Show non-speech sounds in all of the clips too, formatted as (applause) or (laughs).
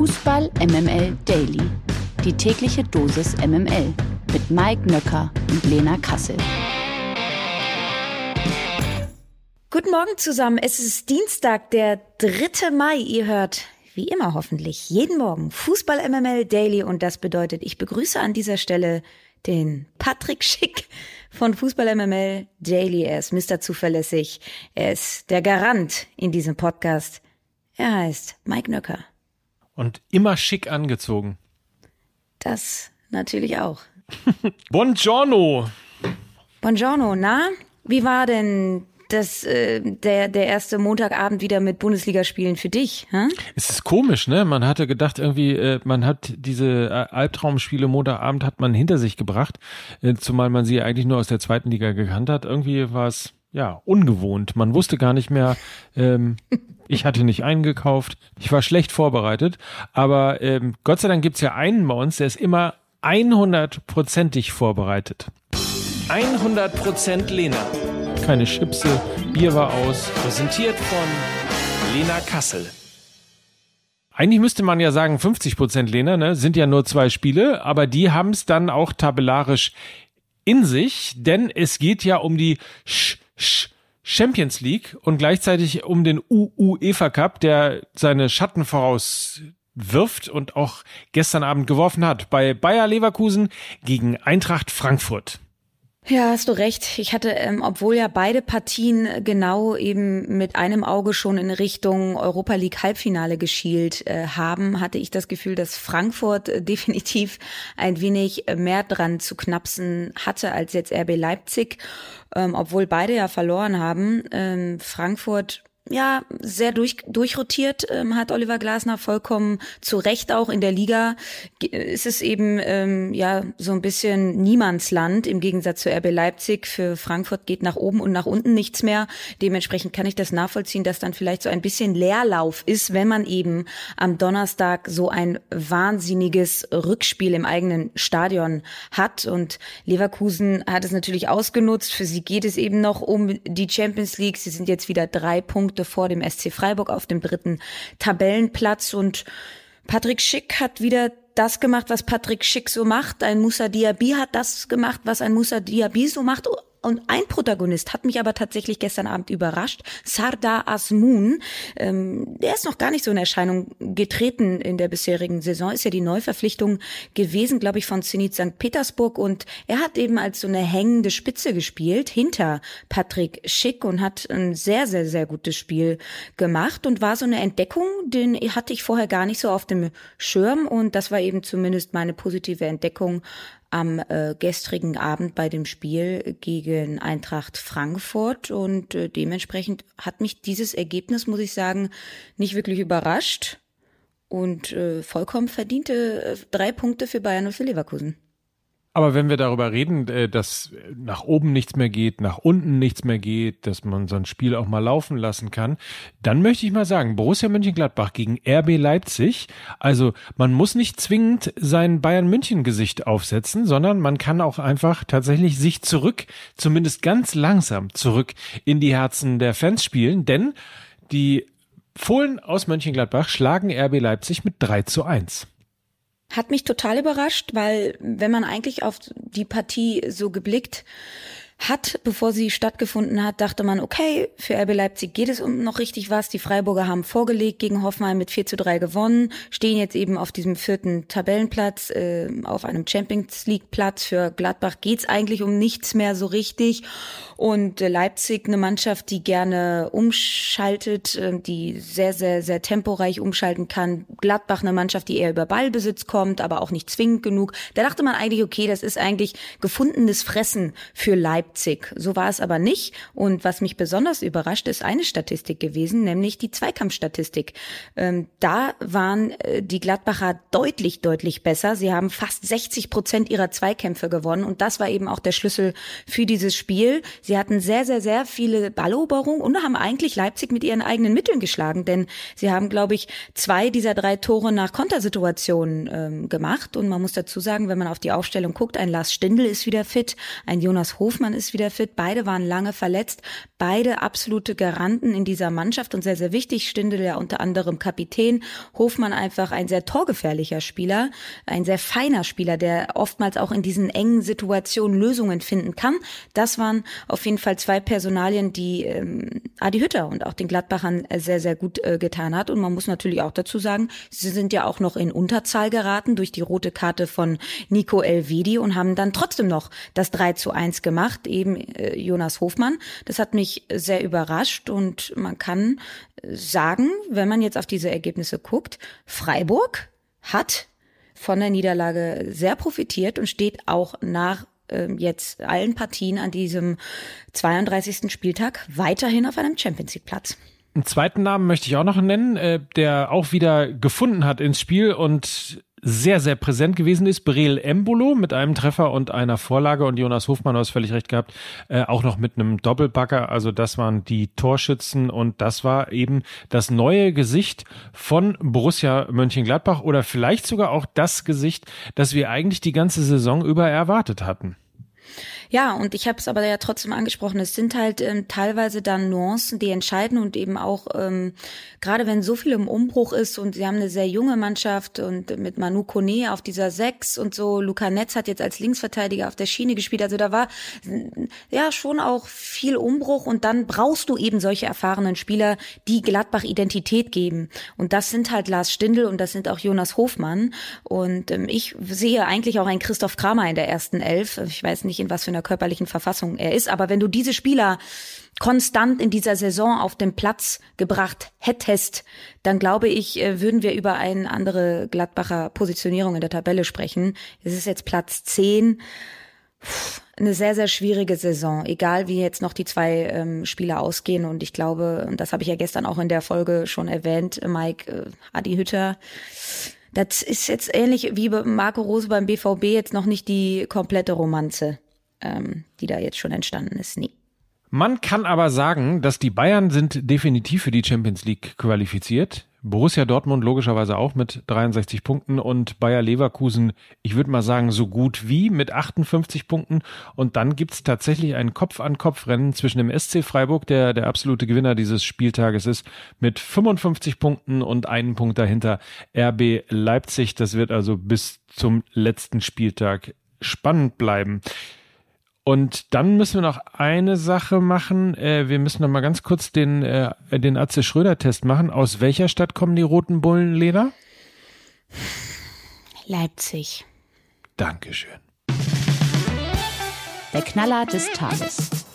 Fußball MML Daily. Die tägliche Dosis MML mit Mike Nöcker und Lena Kassel. Guten Morgen zusammen. Es ist Dienstag, der 3. Mai. Ihr hört wie immer hoffentlich jeden Morgen Fußball MML Daily und das bedeutet, ich begrüße an dieser Stelle den Patrick Schick von Fußball MML Daily. Er ist Mr. Zuverlässig. Er ist der Garant in diesem Podcast. Er heißt Mike Nöcker. Und immer schick angezogen. Das natürlich auch. (laughs) Buongiorno. Buongiorno, na? Wie war denn das, äh, der, der erste Montagabend wieder mit Bundesligaspielen für dich? Hä? Es ist komisch, ne? Man hatte gedacht, irgendwie, äh, man hat diese äh, Albtraumspiele Montagabend hat man hinter sich gebracht, äh, zumal man sie eigentlich nur aus der zweiten Liga gekannt hat. Irgendwie war es ja ungewohnt. Man wusste gar nicht mehr. Ähm, ich hatte nicht eingekauft. Ich war schlecht vorbereitet. Aber ähm, Gott sei Dank gibt's ja einen bei uns, der ist immer 100%ig vorbereitet. 100% Lena. Keine Chipse, Bier war aus. Präsentiert von Lena Kassel. Eigentlich müsste man ja sagen 50 Lena, ne? Sind ja nur zwei Spiele, aber die haben es dann auch tabellarisch in sich, denn es geht ja um die Sch Champions League und gleichzeitig um den UEFA Cup, der seine Schatten voraus wirft und auch gestern Abend geworfen hat bei Bayer Leverkusen gegen Eintracht Frankfurt. Ja, hast du recht. Ich hatte, ähm, obwohl ja beide Partien genau eben mit einem Auge schon in Richtung Europa League Halbfinale geschielt äh, haben, hatte ich das Gefühl, dass Frankfurt äh, (laughs) definitiv ein wenig mehr dran zu knapsen hatte als jetzt RB Leipzig, ähm, obwohl beide ja verloren haben. Ähm, Frankfurt ja, sehr durch, durchrotiert, ähm, hat Oliver Glasner vollkommen zu Recht auch in der Liga. Ist es eben ähm, ja so ein bisschen Niemandsland im Gegensatz zu RB Leipzig. Für Frankfurt geht nach oben und nach unten nichts mehr. Dementsprechend kann ich das nachvollziehen, dass dann vielleicht so ein bisschen Leerlauf ist, wenn man eben am Donnerstag so ein wahnsinniges Rückspiel im eigenen Stadion hat. Und Leverkusen hat es natürlich ausgenutzt. Für sie geht es eben noch um die Champions League. Sie sind jetzt wieder drei Punkte Punkte vor dem SC Freiburg auf dem dritten Tabellenplatz und Patrick Schick hat wieder das gemacht, was Patrick Schick so macht. Ein Musa Diaby hat das gemacht, was ein Musa Diaby so macht. Und ein Protagonist hat mich aber tatsächlich gestern Abend überrascht. Sardar Asmun. Ähm, der ist noch gar nicht so in Erscheinung getreten in der bisherigen Saison. Ist ja die Neuverpflichtung gewesen, glaube ich, von Zenit St. Petersburg. Und er hat eben als so eine hängende Spitze gespielt hinter Patrick Schick und hat ein sehr, sehr, sehr gutes Spiel gemacht und war so eine Entdeckung, den hatte ich vorher gar nicht so auf dem Schirm. Und das war eben zumindest meine positive Entdeckung am äh, gestrigen Abend bei dem Spiel gegen Eintracht Frankfurt und äh, dementsprechend hat mich dieses Ergebnis, muss ich sagen, nicht wirklich überrascht und äh, vollkommen verdiente äh, drei Punkte für Bayern und für Leverkusen. Aber wenn wir darüber reden, äh, dass nach oben nichts mehr geht, nach unten nichts mehr geht, dass man so ein Spiel auch mal laufen lassen kann, dann möchte ich mal sagen, Borussia Mönchengladbach gegen RB Leipzig, also man muss nicht zwingend sein Bayern München Gesicht aufsetzen, sondern man kann auch einfach tatsächlich sich zurück, zumindest ganz langsam zurück in die Herzen der Fans spielen, denn die Fohlen aus Mönchengladbach schlagen RB Leipzig mit 3 zu 1. Hat mich total überrascht, weil wenn man eigentlich auf die Partie so geblickt hat, bevor sie stattgefunden hat, dachte man, okay, für RB Leipzig geht es um noch richtig was. Die Freiburger haben vorgelegt gegen Hoffenheim mit 4 zu 3 gewonnen, stehen jetzt eben auf diesem vierten Tabellenplatz, äh, auf einem Champions League Platz. Für Gladbach geht's eigentlich um nichts mehr so richtig. Und äh, Leipzig, eine Mannschaft, die gerne umschaltet, äh, die sehr, sehr, sehr temporeich umschalten kann. Gladbach, eine Mannschaft, die eher über Ballbesitz kommt, aber auch nicht zwingend genug. Da dachte man eigentlich, okay, das ist eigentlich gefundenes Fressen für Leipzig. Leipzig. So war es aber nicht. Und was mich besonders überrascht, ist eine Statistik gewesen, nämlich die Zweikampfstatistik. Ähm, da waren äh, die Gladbacher deutlich, deutlich besser. Sie haben fast 60 Prozent ihrer Zweikämpfe gewonnen. Und das war eben auch der Schlüssel für dieses Spiel. Sie hatten sehr, sehr, sehr viele Balleroberungen und haben eigentlich Leipzig mit ihren eigenen Mitteln geschlagen. Denn sie haben, glaube ich, zwei dieser drei Tore nach Kontersituationen ähm, gemacht. Und man muss dazu sagen, wenn man auf die Aufstellung guckt, ein Lars Stindl ist wieder fit, ein Jonas Hofmann ist wieder fit. Beide waren lange verletzt. Beide absolute Garanten in dieser Mannschaft und sehr, sehr wichtig. Stindel ja unter anderem Kapitän. Hofmann einfach ein sehr torgefährlicher Spieler. Ein sehr feiner Spieler, der oftmals auch in diesen engen Situationen Lösungen finden kann. Das waren auf jeden Fall zwei Personalien, die ähm, Adi Hütter und auch den Gladbachern sehr, sehr gut äh, getan hat. Und man muss natürlich auch dazu sagen, sie sind ja auch noch in Unterzahl geraten durch die rote Karte von Nico Elvedi und haben dann trotzdem noch das 3 zu 1 gemacht, eben äh, Jonas Hofmann. Das hat mich sehr überrascht und man kann sagen, wenn man jetzt auf diese Ergebnisse guckt, Freiburg hat von der Niederlage sehr profitiert und steht auch nach ähm, jetzt allen Partien an diesem 32. Spieltag weiterhin auf einem Champions League Platz. Einen zweiten Namen möchte ich auch noch nennen, äh, der auch wieder gefunden hat ins Spiel und sehr, sehr präsent gewesen ist. Breel Embolo mit einem Treffer und einer Vorlage und Jonas Hofmann, du hast völlig recht gehabt, äh, auch noch mit einem Doppelbacker. Also das waren die Torschützen und das war eben das neue Gesicht von Borussia Mönchengladbach oder vielleicht sogar auch das Gesicht, das wir eigentlich die ganze Saison über erwartet hatten. Ja, und ich habe es aber ja trotzdem angesprochen, es sind halt ähm, teilweise dann Nuancen, die entscheiden und eben auch, ähm, gerade wenn so viel im Umbruch ist und sie haben eine sehr junge Mannschaft und mit Manu Kone auf dieser Sechs und so, Luca Netz hat jetzt als Linksverteidiger auf der Schiene gespielt, also da war ja schon auch viel Umbruch und dann brauchst du eben solche erfahrenen Spieler, die Gladbach Identität geben. Und das sind halt Lars Stindl und das sind auch Jonas Hofmann. Und ähm, ich sehe eigentlich auch einen Christoph Kramer in der ersten Elf, ich weiß nicht in was für einer körperlichen Verfassung er ist. Aber wenn du diese Spieler konstant in dieser Saison auf den Platz gebracht hättest, dann glaube ich, äh, würden wir über eine andere Gladbacher Positionierung in der Tabelle sprechen. Es ist jetzt Platz 10. Eine sehr, sehr schwierige Saison, egal wie jetzt noch die zwei ähm, Spieler ausgehen. Und ich glaube, und das habe ich ja gestern auch in der Folge schon erwähnt, Mike, äh, Adi Hütter, das ist jetzt ähnlich wie Marco Rose beim BVB jetzt noch nicht die komplette Romanze ähm, die da jetzt schon entstanden ist. Nee. Man kann aber sagen, dass die Bayern sind definitiv für die Champions League qualifiziert. Borussia Dortmund logischerweise auch mit 63 Punkten und Bayer Leverkusen, ich würde mal sagen, so gut wie mit 58 Punkten. Und dann gibt's tatsächlich ein Kopf-an-Kopf-Rennen zwischen dem SC Freiburg, der der absolute Gewinner dieses Spieltages ist, mit 55 Punkten und einen Punkt dahinter RB Leipzig. Das wird also bis zum letzten Spieltag spannend bleiben. Und dann müssen wir noch eine Sache machen. Äh, wir müssen noch mal ganz kurz den, äh, den Atze Schröder-Test machen. Aus welcher Stadt kommen die roten Bullen, Lena? Leipzig. Dankeschön. Der Knaller des Tages.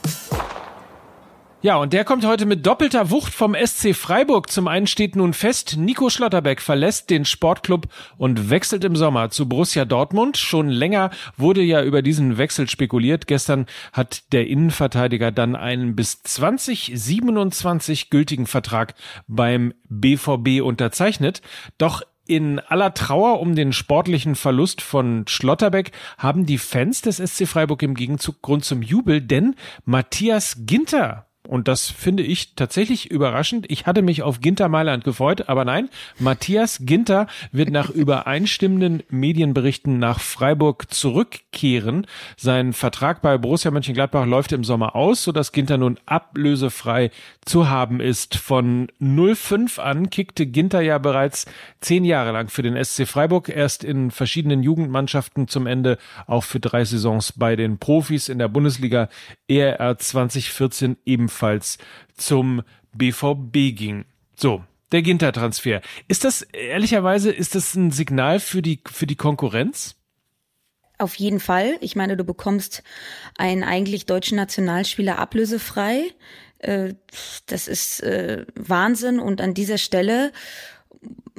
Ja, und der kommt heute mit doppelter Wucht vom SC Freiburg. Zum einen steht nun fest, Nico Schlotterbeck verlässt den Sportclub und wechselt im Sommer zu Borussia Dortmund. Schon länger wurde ja über diesen Wechsel spekuliert. Gestern hat der Innenverteidiger dann einen bis 2027 gültigen Vertrag beim BVB unterzeichnet. Doch in aller Trauer um den sportlichen Verlust von Schlotterbeck haben die Fans des SC Freiburg im Gegenzug Grund zum Jubel, denn Matthias Ginter und das finde ich tatsächlich überraschend. Ich hatte mich auf Ginter Mailand gefreut, aber nein, Matthias Ginter wird nach (laughs) übereinstimmenden Medienberichten nach Freiburg zurückkehren. Sein Vertrag bei Borussia Mönchengladbach läuft im Sommer aus, sodass Ginter nun ablösefrei zu haben ist. Von 05 an kickte Ginter ja bereits zehn Jahre lang für den SC Freiburg, erst in verschiedenen Jugendmannschaften zum Ende auch für drei Saisons bei den Profis in der Bundesliga ERR 2014 ebenfalls ebenfalls zum BVB ging. So, der Ginter-Transfer. Ist das, ehrlicherweise, ist das ein Signal für die, für die Konkurrenz? Auf jeden Fall. Ich meine, du bekommst einen eigentlich deutschen Nationalspieler ablösefrei. Äh, das ist äh, Wahnsinn. Und an dieser Stelle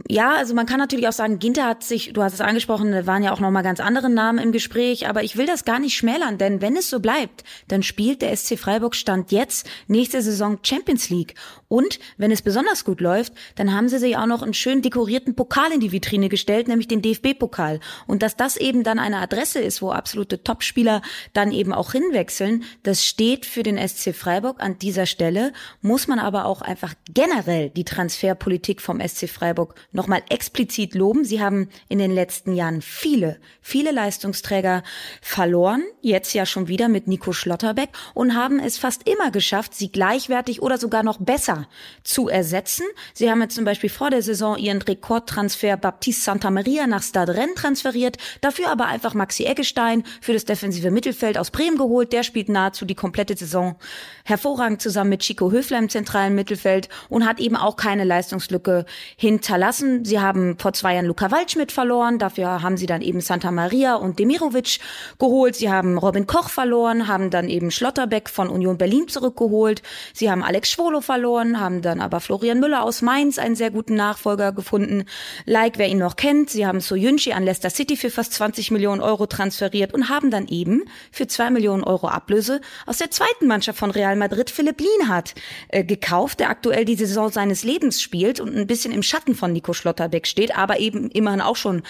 ja, also man kann natürlich auch sagen, Ginter hat sich, du hast es angesprochen, da waren ja auch nochmal ganz andere Namen im Gespräch, aber ich will das gar nicht schmälern, denn wenn es so bleibt, dann spielt der SC Freiburg Stand jetzt nächste Saison Champions League. Und wenn es besonders gut läuft, dann haben sie sich auch noch einen schön dekorierten Pokal in die Vitrine gestellt, nämlich den DFB-Pokal. Und dass das eben dann eine Adresse ist, wo absolute Topspieler dann eben auch hinwechseln, das steht für den SC Freiburg an dieser Stelle, muss man aber auch einfach generell die Transferpolitik vom SC Freiburg nochmal explizit loben. Sie haben in den letzten Jahren viele, viele Leistungsträger verloren, jetzt ja schon wieder mit Nico Schlotterbeck und haben es fast immer geschafft, sie gleichwertig oder sogar noch besser zu ersetzen. Sie haben jetzt zum Beispiel vor der Saison ihren Rekordtransfer Baptiste Santa Maria nach Stade Rennes transferiert, dafür aber einfach Maxi Eggestein für das defensive Mittelfeld aus Bremen geholt. Der spielt nahezu die komplette Saison hervorragend zusammen mit Chico Höfler im zentralen Mittelfeld und hat eben auch keine Leistungslücke hinterlassen. Sie haben vor zwei Jahren Luca Waldschmidt verloren, dafür haben sie dann eben Santa Maria und Demirovic geholt. Sie haben Robin Koch verloren, haben dann eben Schlotterbeck von Union Berlin zurückgeholt. Sie haben Alex Schwolo verloren, haben dann aber Florian Müller aus Mainz einen sehr guten Nachfolger gefunden. Like, wer ihn noch kennt, sie haben Soyunchi an Leicester City für fast 20 Millionen Euro transferiert und haben dann eben für zwei Millionen Euro Ablöse aus der zweiten Mannschaft von Real Madrid Philipp Lienhardt äh, gekauft, der aktuell die Saison seines Lebens spielt und ein bisschen im Schatten von Nico Schlotterbeck steht, aber eben immerhin auch schon,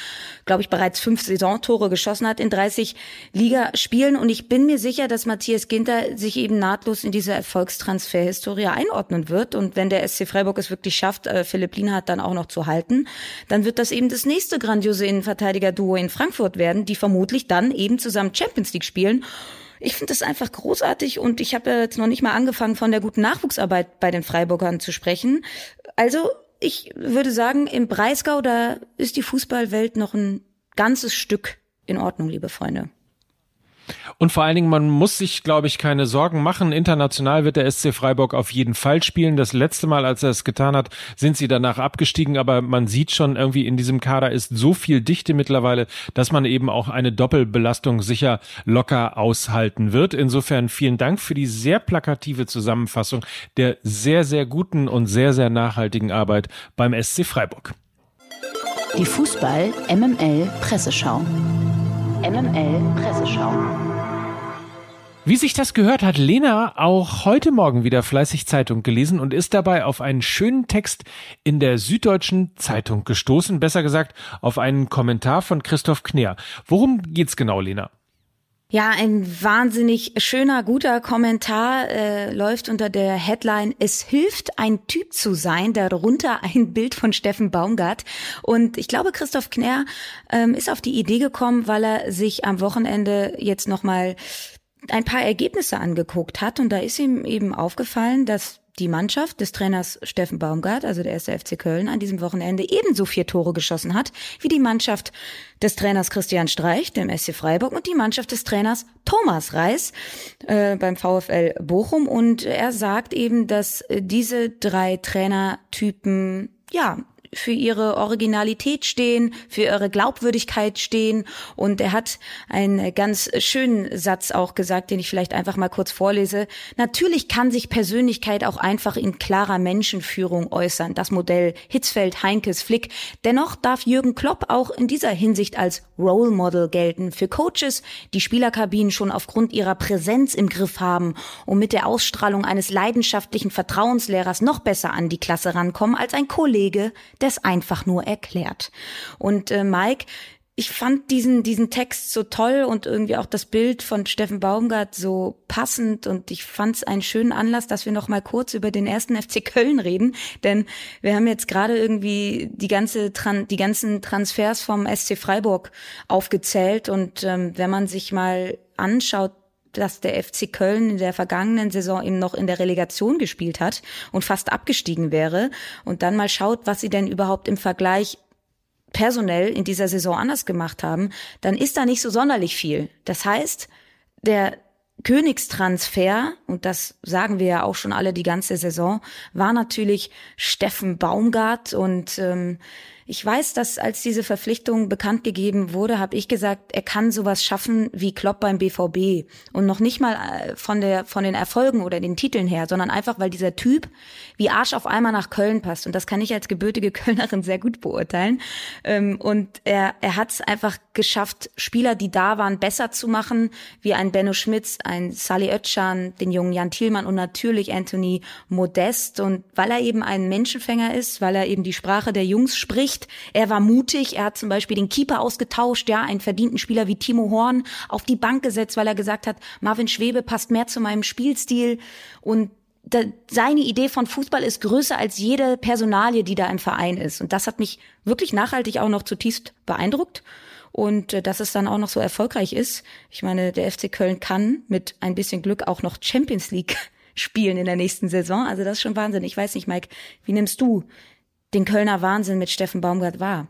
glaube ich, bereits fünf Saisontore geschossen hat in 30 Ligaspielen. Und ich bin mir sicher, dass Matthias Ginter sich eben nahtlos in diese Erfolgstransferhistorie einordnen wird. Und wenn der SC Freiburg es wirklich schafft, äh, Philipp Lienhardt dann auch noch zu halten, dann wird das eben das nächste grandiose Innenverteidiger-Duo in Frankfurt werden, die vermutlich dann eben zusammen Champions League spielen. Ich finde das einfach großartig und ich habe jetzt noch nicht mal angefangen, von der guten Nachwuchsarbeit bei den Freiburgern zu sprechen. Also ich würde sagen, im Breisgau, da ist die Fußballwelt noch ein ganzes Stück in Ordnung, liebe Freunde. Und vor allen Dingen, man muss sich, glaube ich, keine Sorgen machen. International wird der SC Freiburg auf jeden Fall spielen. Das letzte Mal, als er es getan hat, sind sie danach abgestiegen. Aber man sieht schon irgendwie in diesem Kader ist so viel Dichte mittlerweile, dass man eben auch eine Doppelbelastung sicher locker aushalten wird. Insofern vielen Dank für die sehr plakative Zusammenfassung der sehr, sehr guten und sehr, sehr nachhaltigen Arbeit beim SC Freiburg. Die Fußball MML Presseschau. MML Presseschau. Wie sich das gehört, hat Lena auch heute Morgen wieder fleißig Zeitung gelesen und ist dabei auf einen schönen Text in der Süddeutschen Zeitung gestoßen, besser gesagt auf einen Kommentar von Christoph Kneer. Worum geht's genau, Lena? Ja, ein wahnsinnig schöner, guter Kommentar äh, läuft unter der Headline Es hilft, ein Typ zu sein, darunter ein (laughs) Bild von Steffen Baumgart. Und ich glaube, Christoph Knär ähm, ist auf die Idee gekommen, weil er sich am Wochenende jetzt nochmal ein paar Ergebnisse angeguckt hat. Und da ist ihm eben aufgefallen, dass die Mannschaft des Trainers Steffen Baumgart, also der erste FC Köln, an diesem Wochenende ebenso vier Tore geschossen hat wie die Mannschaft des Trainers Christian Streich, dem SC Freiburg, und die Mannschaft des Trainers Thomas Reis äh, beim VfL Bochum. Und er sagt eben, dass äh, diese drei Trainertypen ja für ihre Originalität stehen, für ihre Glaubwürdigkeit stehen. Und er hat einen ganz schönen Satz auch gesagt, den ich vielleicht einfach mal kurz vorlese. Natürlich kann sich Persönlichkeit auch einfach in klarer Menschenführung äußern. Das Modell Hitzfeld, Heinkes, Flick. Dennoch darf Jürgen Klopp auch in dieser Hinsicht als Role Model gelten für Coaches, die Spielerkabinen schon aufgrund ihrer Präsenz im Griff haben und mit der Ausstrahlung eines leidenschaftlichen Vertrauenslehrers noch besser an die Klasse rankommen als ein Kollege, der es einfach nur erklärt. Und äh, Mike, ich fand diesen, diesen Text so toll und irgendwie auch das Bild von Steffen Baumgart so passend und ich fand es einen schönen Anlass, dass wir noch mal kurz über den ersten FC Köln reden, denn wir haben jetzt gerade irgendwie die ganze die ganzen Transfers vom SC Freiburg aufgezählt und ähm, wenn man sich mal anschaut, dass der FC Köln in der vergangenen Saison eben noch in der Relegation gespielt hat und fast abgestiegen wäre und dann mal schaut, was sie denn überhaupt im Vergleich personell in dieser Saison anders gemacht haben, dann ist da nicht so sonderlich viel. Das heißt, der Königstransfer, und das sagen wir ja auch schon alle die ganze Saison, war natürlich Steffen Baumgart und ähm, ich weiß, dass als diese Verpflichtung bekannt gegeben wurde, habe ich gesagt, er kann sowas schaffen wie Klopp beim BVB und noch nicht mal äh, von der von den Erfolgen oder den Titeln her, sondern einfach weil dieser Typ wie Arsch auf einmal nach Köln passt. Und das kann ich als gebürtige Kölnerin sehr gut beurteilen. Ähm, und er er hat es einfach geschafft, Spieler, die da waren, besser zu machen, wie ein Benno Schmitz, ein Sally Oetschan, den jungen Jan Thielmann und natürlich Anthony Modest. Und weil er eben ein Menschenfänger ist, weil er eben die Sprache der Jungs spricht nicht. Er war mutig. Er hat zum Beispiel den Keeper ausgetauscht, ja, einen verdienten Spieler wie Timo Horn auf die Bank gesetzt, weil er gesagt hat, Marvin Schwebe passt mehr zu meinem Spielstil. Und da, seine Idee von Fußball ist größer als jede Personalie, die da im Verein ist. Und das hat mich wirklich nachhaltig auch noch zutiefst beeindruckt. Und äh, dass es dann auch noch so erfolgreich ist. Ich meine, der FC Köln kann mit ein bisschen Glück auch noch Champions League (laughs) spielen in der nächsten Saison. Also das ist schon Wahnsinn. Ich weiß nicht, Mike, wie nimmst du den Kölner Wahnsinn mit Steffen Baumgart wahr?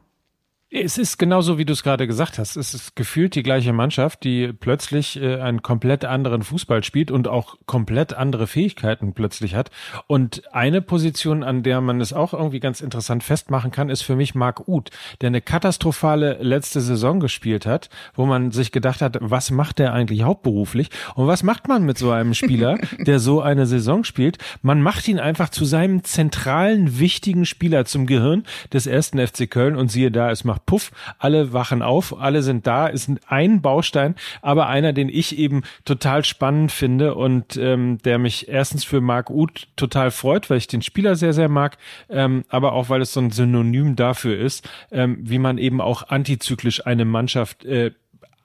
Es ist genauso, wie du es gerade gesagt hast. Es ist gefühlt die gleiche Mannschaft, die plötzlich äh, einen komplett anderen Fußball spielt und auch komplett andere Fähigkeiten plötzlich hat. Und eine Position, an der man es auch irgendwie ganz interessant festmachen kann, ist für mich Marc Uth, der eine katastrophale letzte Saison gespielt hat, wo man sich gedacht hat, was macht der eigentlich hauptberuflich? Und was macht man mit so einem Spieler, (laughs) der so eine Saison spielt? Man macht ihn einfach zu seinem zentralen, wichtigen Spieler, zum Gehirn des ersten FC Köln und siehe da, es macht macht Puff, alle wachen auf, alle sind da, ist ein Baustein, aber einer, den ich eben total spannend finde und ähm, der mich erstens für Marc Uth total freut, weil ich den Spieler sehr, sehr mag, ähm, aber auch, weil es so ein Synonym dafür ist, ähm, wie man eben auch antizyklisch eine Mannschaft äh,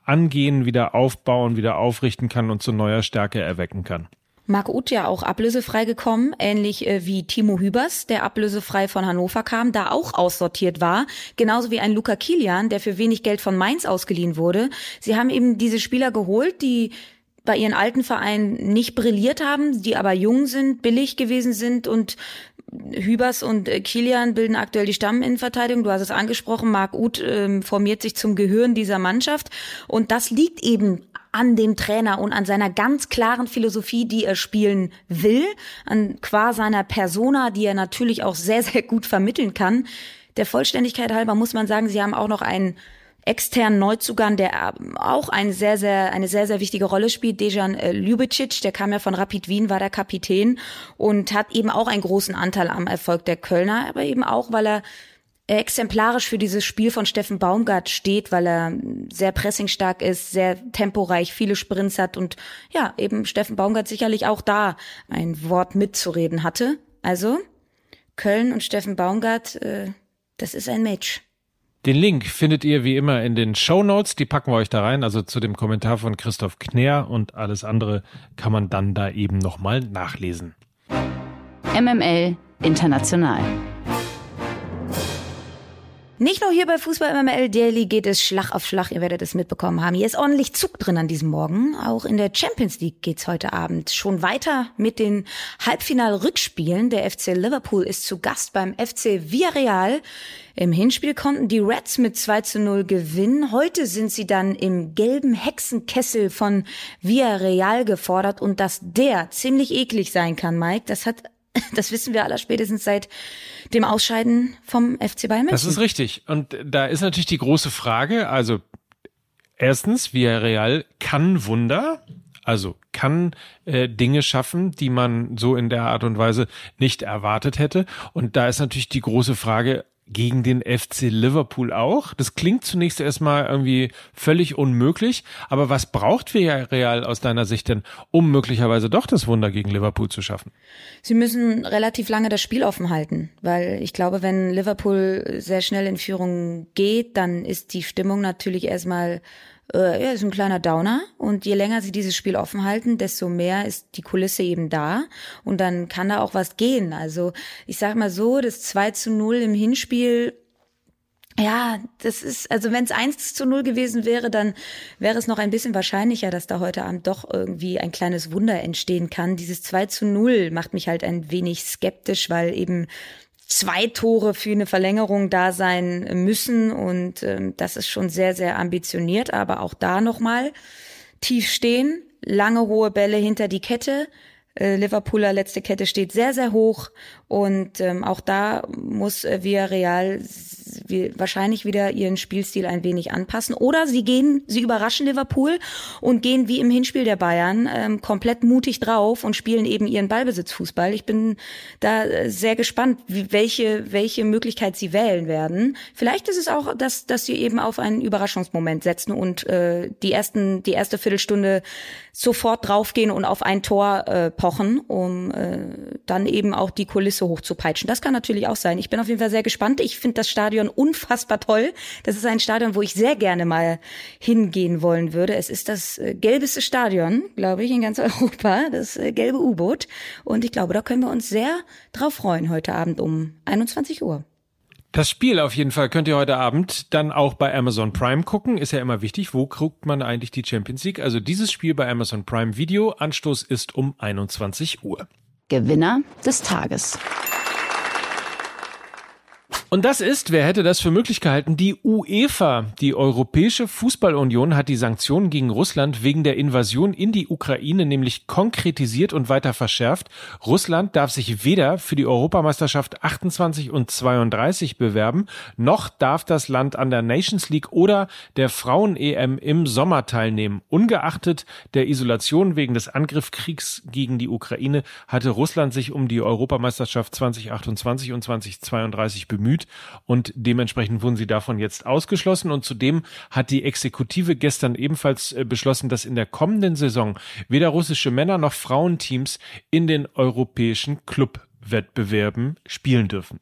angehen, wieder aufbauen, wieder aufrichten kann und zu neuer Stärke erwecken kann. Marc Uth ja auch ablösefrei gekommen, ähnlich äh, wie Timo Hübers, der ablösefrei von Hannover kam, da auch aussortiert war, genauso wie ein Luca Kilian, der für wenig Geld von Mainz ausgeliehen wurde. Sie haben eben diese Spieler geholt, die bei ihren alten Vereinen nicht brilliert haben, die aber jung sind, billig gewesen sind und Hübers und äh, Kilian bilden aktuell die Stamminnenverteidigung. Du hast es angesprochen, Marc Uth ähm, formiert sich zum Gehirn dieser Mannschaft. Und das liegt eben an dem Trainer und an seiner ganz klaren Philosophie, die er spielen will, an qua seiner Persona, die er natürlich auch sehr, sehr gut vermitteln kann. Der Vollständigkeit halber muss man sagen, sie haben auch noch einen externen Neuzugang, der auch eine sehr, sehr, eine sehr, sehr wichtige Rolle spielt, Dejan äh, Ljubicic, der kam ja von Rapid Wien, war der Kapitän und hat eben auch einen großen Anteil am Erfolg der Kölner, aber eben auch, weil er exemplarisch für dieses Spiel von Steffen Baumgart steht, weil er sehr pressingstark ist, sehr temporeich, viele Sprints hat und ja, eben Steffen Baumgart sicherlich auch da ein Wort mitzureden hatte. Also Köln und Steffen Baumgart, äh, das ist ein Match. Den Link findet ihr wie immer in den Show Notes. Die packen wir euch da rein, also zu dem Kommentar von Christoph Knär und alles andere kann man dann da eben nochmal nachlesen. MML International. Nicht nur hier bei Fußball MML Daily geht es Schlag auf Schlag, ihr werdet es mitbekommen haben. Hier ist ordentlich Zug drin an diesem Morgen. Auch in der Champions League geht's heute Abend schon weiter mit den Halbfinal-Rückspielen. Der FC Liverpool ist zu Gast beim FC Villarreal. Im Hinspiel konnten die Reds mit 2 zu 0 gewinnen. Heute sind sie dann im gelben Hexenkessel von Villarreal gefordert und dass der ziemlich eklig sein kann, Mike, das hat das wissen wir aller spätestens seit dem Ausscheiden vom FC Bayern München. Das ist richtig. Und da ist natürlich die große Frage, also erstens, Villarreal kann Wunder, also kann äh, Dinge schaffen, die man so in der Art und Weise nicht erwartet hätte. Und da ist natürlich die große Frage, gegen den FC Liverpool auch. Das klingt zunächst erstmal irgendwie völlig unmöglich, aber was braucht Real aus deiner Sicht denn, um möglicherweise doch das Wunder gegen Liverpool zu schaffen? Sie müssen relativ lange das Spiel offen halten, weil ich glaube, wenn Liverpool sehr schnell in Führung geht, dann ist die Stimmung natürlich erstmal äh, ja, ist ein kleiner Downer. Und je länger sie dieses Spiel offen halten, desto mehr ist die Kulisse eben da. Und dann kann da auch was gehen. Also ich sag mal so, das 2 zu 0 im Hinspiel ja, das ist, also wenn es 1 zu 0 gewesen wäre, dann wäre es noch ein bisschen wahrscheinlicher, dass da heute Abend doch irgendwie ein kleines Wunder entstehen kann. Dieses 2 zu 0 macht mich halt ein wenig skeptisch, weil eben zwei Tore für eine Verlängerung da sein müssen und ähm, das ist schon sehr, sehr ambitioniert, aber auch da nochmal tief stehen, lange hohe Bälle hinter die Kette. Äh, Liverpooler letzte Kette steht sehr, sehr hoch und ähm, auch da muss äh, Villarreal wahrscheinlich wieder ihren Spielstil ein wenig anpassen. Oder sie gehen, sie überraschen Liverpool und gehen wie im Hinspiel der Bayern ähm, komplett mutig drauf und spielen eben ihren Ballbesitzfußball. Ich bin da äh, sehr gespannt, wie, welche, welche Möglichkeit sie wählen werden. Vielleicht ist es auch, dass, dass sie eben auf einen Überraschungsmoment setzen und äh, die ersten, die erste Viertelstunde sofort draufgehen und auf ein Tor äh, pochen, um äh, dann eben auch die Kulisse hochzupeitschen. Das kann natürlich auch sein. Ich bin auf jeden Fall sehr gespannt. Ich finde das Stadion unfassbar toll. Das ist ein Stadion, wo ich sehr gerne mal hingehen wollen würde. Es ist das äh, gelbeste Stadion, glaube ich, in ganz (laughs) Europa, das äh, gelbe U-Boot. Und ich glaube, da können wir uns sehr drauf freuen heute Abend um 21 Uhr. Das Spiel auf jeden Fall könnt ihr heute Abend dann auch bei Amazon Prime gucken. Ist ja immer wichtig, wo guckt man eigentlich die Champions League? Also dieses Spiel bei Amazon Prime Video. Anstoß ist um 21 Uhr. Gewinner des Tages. Und das ist, wer hätte das für möglich gehalten, die UEFA. Die Europäische Fußballunion hat die Sanktionen gegen Russland wegen der Invasion in die Ukraine nämlich konkretisiert und weiter verschärft. Russland darf sich weder für die Europameisterschaft 28 und 32 bewerben, noch darf das Land an der Nations League oder der Frauen-EM im Sommer teilnehmen. Ungeachtet der Isolation wegen des Angriffskriegs gegen die Ukraine hatte Russland sich um die Europameisterschaft 2028 und 2032 bemüht erhöht und dementsprechend wurden sie davon jetzt ausgeschlossen. Und zudem hat die Exekutive gestern ebenfalls äh, beschlossen, dass in der kommenden Saison weder russische Männer noch Frauenteams in den europäischen Clubwettbewerben spielen dürfen.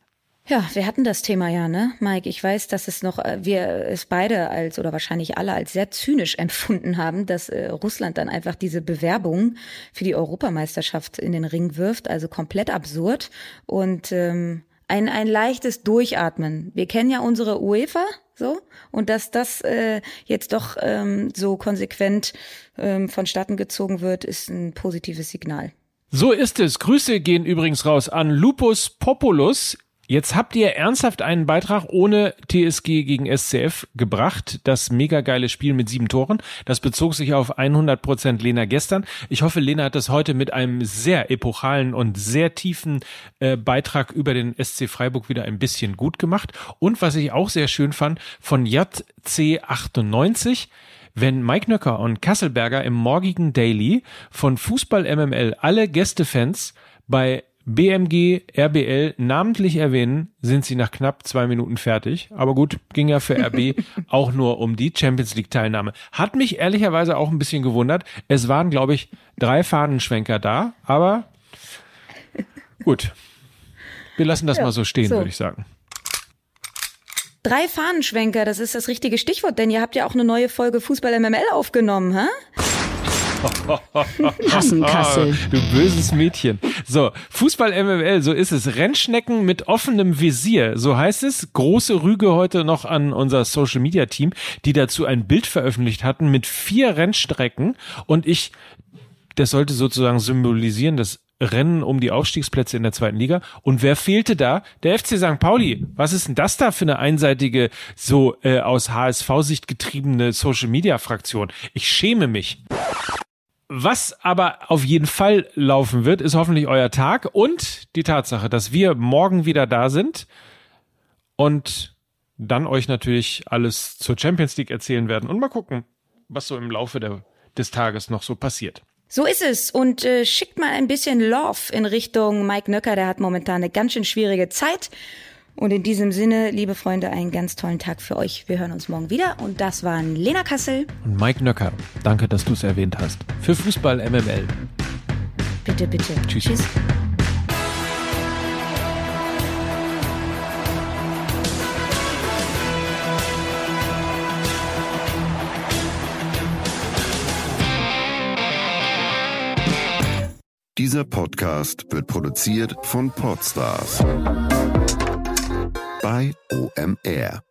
Ja, wir hatten das Thema ja, ne, Mike? Ich weiß, dass es noch, äh, wir es beide als oder wahrscheinlich alle als sehr zynisch (laughs) empfunden haben, dass äh, Russland dann einfach diese Bewerbung für die Europameisterschaft in den Ring wirft, also komplett absurd. Und ähm, ein, ein leichtes Durchatmen. Wir kennen ja unsere UEFA, so, und dass das äh, jetzt doch ähm, so konsequent ähm, vonstatten gezogen wird, ist ein positives Signal. So ist es. Grüße gehen übrigens raus an Lupus Populus. Jetzt habt ihr ernsthaft einen Beitrag ohne TSG gegen SCF gebracht. Das mega geile Spiel mit sieben Toren. Das bezog sich auf 100 Prozent Lena gestern. Ich hoffe, Lena hat das heute mit einem sehr epochalen und sehr tiefen äh, Beitrag über den SC Freiburg wieder ein bisschen gut gemacht. Und was ich auch sehr schön fand, von JC98 wenn Mike Nöcker und Kasselberger im morgigen Daily von Fußball MML alle Gästefans bei BMG, RBL namentlich erwähnen, sind sie nach knapp zwei Minuten fertig. Aber gut, ging ja für RB (laughs) auch nur um die Champions League Teilnahme. Hat mich ehrlicherweise auch ein bisschen gewundert. Es waren, glaube ich, drei Fahnenschwenker da, aber gut. Wir lassen das ja, mal so stehen, so. würde ich sagen. Drei Fahnenschwenker, das ist das richtige Stichwort, denn ihr habt ja auch eine neue Folge Fußball MML aufgenommen, hä? (laughs) Hassen Kassel. Du böses Mädchen. So, Fußball MML, so ist es. Rennschnecken mit offenem Visier, so heißt es. Große Rüge heute noch an unser Social Media Team, die dazu ein Bild veröffentlicht hatten mit vier Rennstrecken und ich, das sollte sozusagen symbolisieren, das Rennen um die Aufstiegsplätze in der zweiten Liga. Und wer fehlte da? Der FC St. Pauli. Was ist denn das da für eine einseitige, so äh, aus HSV-Sicht getriebene Social-Media-Fraktion? Ich schäme mich. Was aber auf jeden Fall laufen wird, ist hoffentlich euer Tag und die Tatsache, dass wir morgen wieder da sind und dann euch natürlich alles zur Champions League erzählen werden und mal gucken, was so im Laufe der, des Tages noch so passiert. So ist es. Und äh, schickt mal ein bisschen Love in Richtung Mike Nöcker, der hat momentan eine ganz schön schwierige Zeit. Und in diesem Sinne, liebe Freunde, einen ganz tollen Tag für euch. Wir hören uns morgen wieder. Und das waren Lena Kassel und Mike Nöcker. Danke, dass du es erwähnt hast. Für Fußball MML. Bitte, bitte. Tschüss. Tschüss. Dieser Podcast wird produziert von Podstars bei OMR.